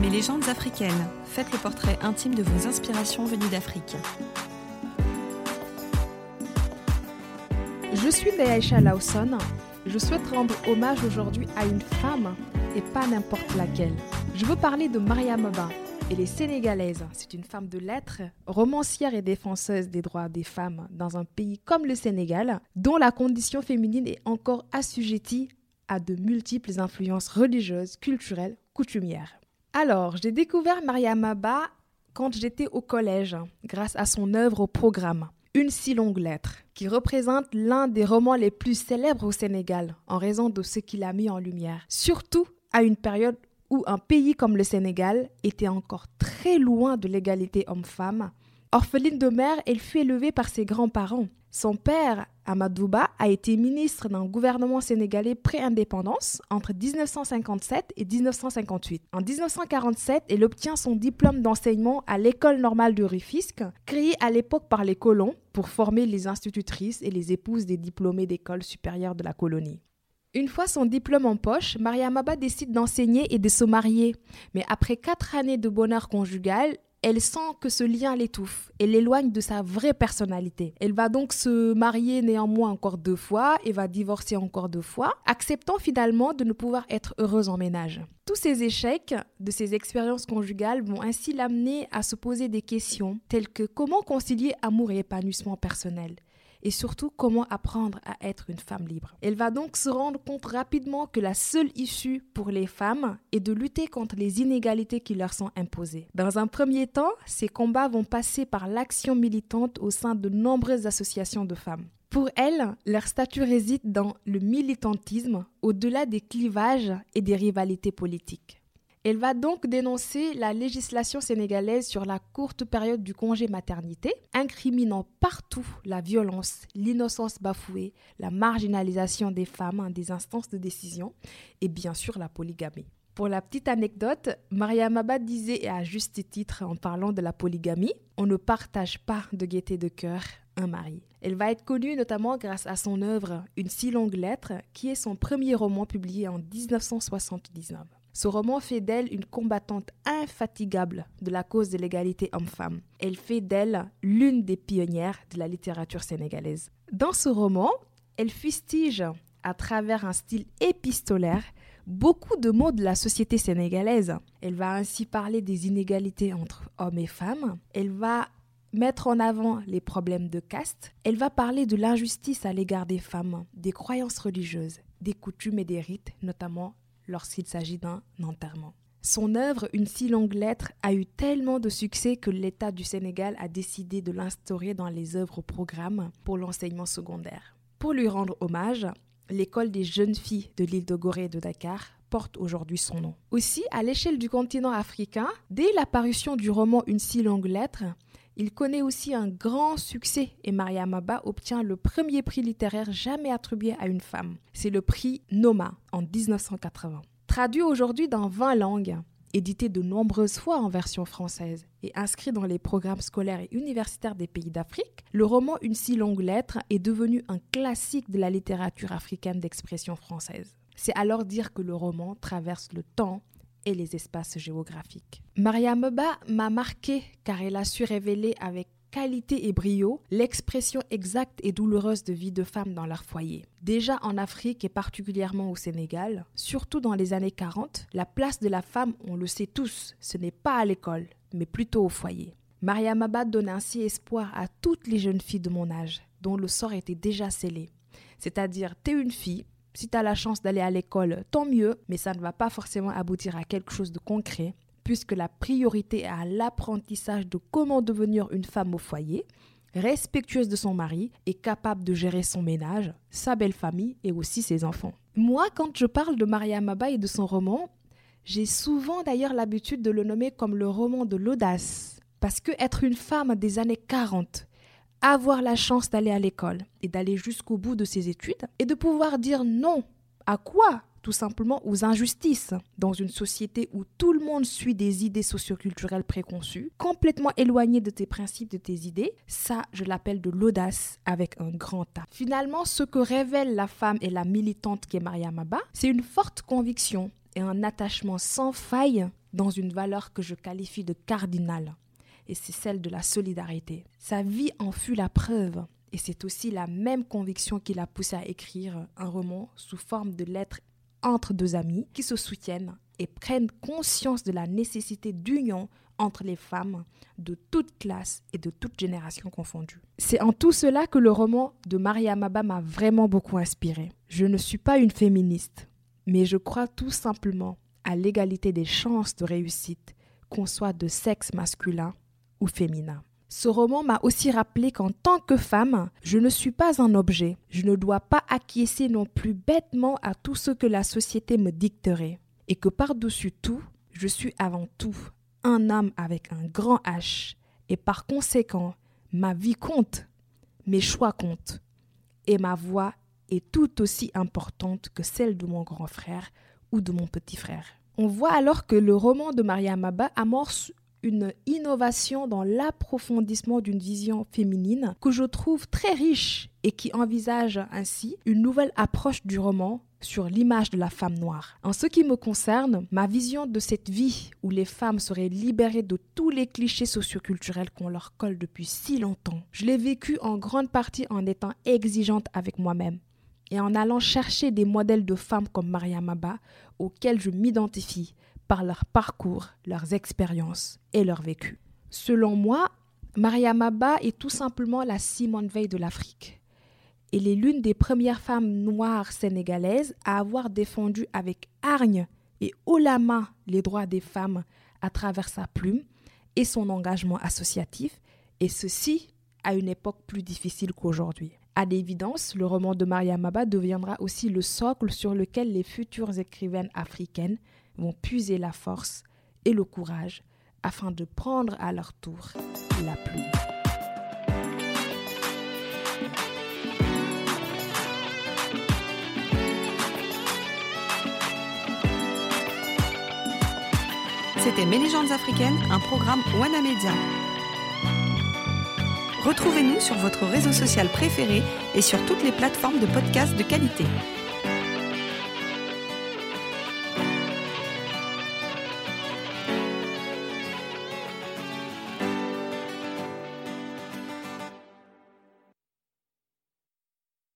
Mes légendes africaines. Faites le portrait intime de vos inspirations venues d'Afrique. Je suis Dayaisha Lawson. Je souhaite rendre hommage aujourd'hui à une femme et pas n'importe laquelle. Je veux parler de Mariam Ba. Elle est sénégalaise. C'est une femme de lettres, romancière et défenseuse des droits des femmes dans un pays comme le Sénégal, dont la condition féminine est encore assujettie à de multiples influences religieuses, culturelles, coutumières. Alors, j'ai découvert Mariam Ba quand j'étais au collège, grâce à son œuvre au programme. Une si longue lettre, qui représente l'un des romans les plus célèbres au Sénégal, en raison de ce qu'il a mis en lumière. Surtout à une période où un pays comme le Sénégal était encore très loin de l'égalité homme-femme. Orpheline de mère, elle fut élevée par ses grands-parents. Son père, Amadouba, a été ministre d'un gouvernement sénégalais pré-indépendance entre 1957 et 1958. En 1947, elle obtient son diplôme d'enseignement à l'école normale de Rufisque, créée à l'époque par les colons pour former les institutrices et les épouses des diplômés d'école supérieure de la colonie. Une fois son diplôme en poche, Mariamaba décide d'enseigner et de se marier. Mais après quatre années de bonheur conjugal, elle sent que ce lien l'étouffe et l'éloigne de sa vraie personnalité. Elle va donc se marier néanmoins encore deux fois et va divorcer encore deux fois, acceptant finalement de ne pouvoir être heureuse en ménage. Tous ces échecs de ces expériences conjugales vont ainsi l'amener à se poser des questions telles que comment concilier amour et épanouissement personnel? Et surtout comment apprendre à être une femme libre. Elle va donc se rendre compte rapidement que la seule issue pour les femmes est de lutter contre les inégalités qui leur sont imposées. Dans un premier temps, ces combats vont passer par l'action militante au sein de nombreuses associations de femmes. Pour elle, leur statut réside dans le militantisme au-delà des clivages et des rivalités politiques. Elle va donc dénoncer la législation sénégalaise sur la courte période du congé maternité, incriminant partout la violence, l'innocence bafouée, la marginalisation des femmes des instances de décision et bien sûr la polygamie. Pour la petite anecdote, Maria Maba disait, et à juste titre en parlant de la polygamie, on ne partage pas de gaieté de cœur un mari. Elle va être connue notamment grâce à son œuvre Une si longue lettre, qui est son premier roman publié en 1979. Ce roman fait d'elle une combattante infatigable de la cause de l'égalité homme-femme. Elle fait d'elle l'une des pionnières de la littérature sénégalaise. Dans ce roman, elle fustige, à travers un style épistolaire, beaucoup de mots de la société sénégalaise. Elle va ainsi parler des inégalités entre hommes et femmes. Elle va mettre en avant les problèmes de caste. Elle va parler de l'injustice à l'égard des femmes, des croyances religieuses, des coutumes et des rites, notamment lorsqu'il s'agit d'un enterrement. Son œuvre, Une si longue lettre, a eu tellement de succès que l'État du Sénégal a décidé de l'instaurer dans les œuvres au programme pour l'enseignement secondaire. Pour lui rendre hommage, l'école des jeunes filles de l'île de Gorée et de Dakar porte aujourd'hui son nom. Aussi, à l'échelle du continent africain, dès l'apparition du roman Une si longue lettre, il connaît aussi un grand succès et Maria Maba obtient le premier prix littéraire jamais attribué à une femme. C'est le prix Noma en 1980. Traduit aujourd'hui dans 20 langues, édité de nombreuses fois en version française et inscrit dans les programmes scolaires et universitaires des pays d'Afrique, le roman Une si longue lettre est devenu un classique de la littérature africaine d'expression française. C'est alors dire que le roman traverse le temps et les espaces géographiques. Maria Meba m'a marqué car elle a su révéler avec qualité et brio l'expression exacte et douloureuse de vie de femmes dans leur foyer. Déjà en Afrique et particulièrement au Sénégal, surtout dans les années 40, la place de la femme, on le sait tous, ce n'est pas à l'école, mais plutôt au foyer. Maria Maba donne ainsi espoir à toutes les jeunes filles de mon âge, dont le sort était déjà scellé. C'est-à-dire, t'es une fille, si tu as la chance d'aller à l'école, tant mieux, mais ça ne va pas forcément aboutir à quelque chose de concret, puisque la priorité est à l'apprentissage de comment devenir une femme au foyer, respectueuse de son mari et capable de gérer son ménage, sa belle famille et aussi ses enfants. Moi, quand je parle de Maria Maba et de son roman, j'ai souvent d'ailleurs l'habitude de le nommer comme le roman de l'audace. Parce que être une femme des années 40, avoir la chance d'aller à l'école et d'aller jusqu'au bout de ses études et de pouvoir dire non à quoi? Tout simplement aux injustices. Dans une société où tout le monde suit des idées socioculturelles préconçues, complètement éloignées de tes principes, de tes idées, ça, je l'appelle de l'audace avec un grand A. Finalement, ce que révèle la femme et la militante qui est Maria Maba, c'est une forte conviction et un attachement sans faille dans une valeur que je qualifie de cardinale, et c'est celle de la solidarité. Sa vie en fut la preuve, et c'est aussi la même conviction qui l'a poussé à écrire un roman sous forme de lettres entre deux amis qui se soutiennent et prennent conscience de la nécessité d'union entre les femmes de toute classe et de toute génération confondue. C'est en tout cela que le roman de Maria Maba m'a vraiment beaucoup inspiré. Je ne suis pas une féministe, mais je crois tout simplement à l'égalité des chances de réussite, qu'on soit de sexe masculin ou féminin. Ce roman m'a aussi rappelé qu'en tant que femme, je ne suis pas un objet. Je ne dois pas acquiescer non plus bêtement à tout ce que la société me dicterait. Et que par-dessus tout, je suis avant tout un homme avec un grand H. Et par conséquent, ma vie compte, mes choix comptent. Et ma voix est tout aussi importante que celle de mon grand frère ou de mon petit frère. On voit alors que le roman de Maria Maba amorce une innovation dans l'approfondissement d'une vision féminine que je trouve très riche et qui envisage ainsi une nouvelle approche du roman sur l'image de la femme noire. En ce qui me concerne, ma vision de cette vie où les femmes seraient libérées de tous les clichés socioculturels qu'on leur colle depuis si longtemps, je l'ai vécu en grande partie en étant exigeante avec moi-même et en allant chercher des modèles de femmes comme Maria Maba auxquels je m'identifie par leur parcours, leurs expériences et leur vécu. Selon moi, Maria Maba est tout simplement la Simone Veil de l'Afrique. Elle est l'une des premières femmes noires sénégalaises à avoir défendu avec hargne et haut la main les droits des femmes à travers sa plume et son engagement associatif, et ceci à une époque plus difficile qu'aujourd'hui. À l'évidence, le roman de Maria Maba deviendra aussi le socle sur lequel les futures écrivaines africaines vont puiser la force et le courage afin de prendre à leur tour la plume. C'était Mes légendes africaines, un programme Wana Media. Retrouvez-nous sur votre réseau social préféré et sur toutes les plateformes de podcasts de qualité.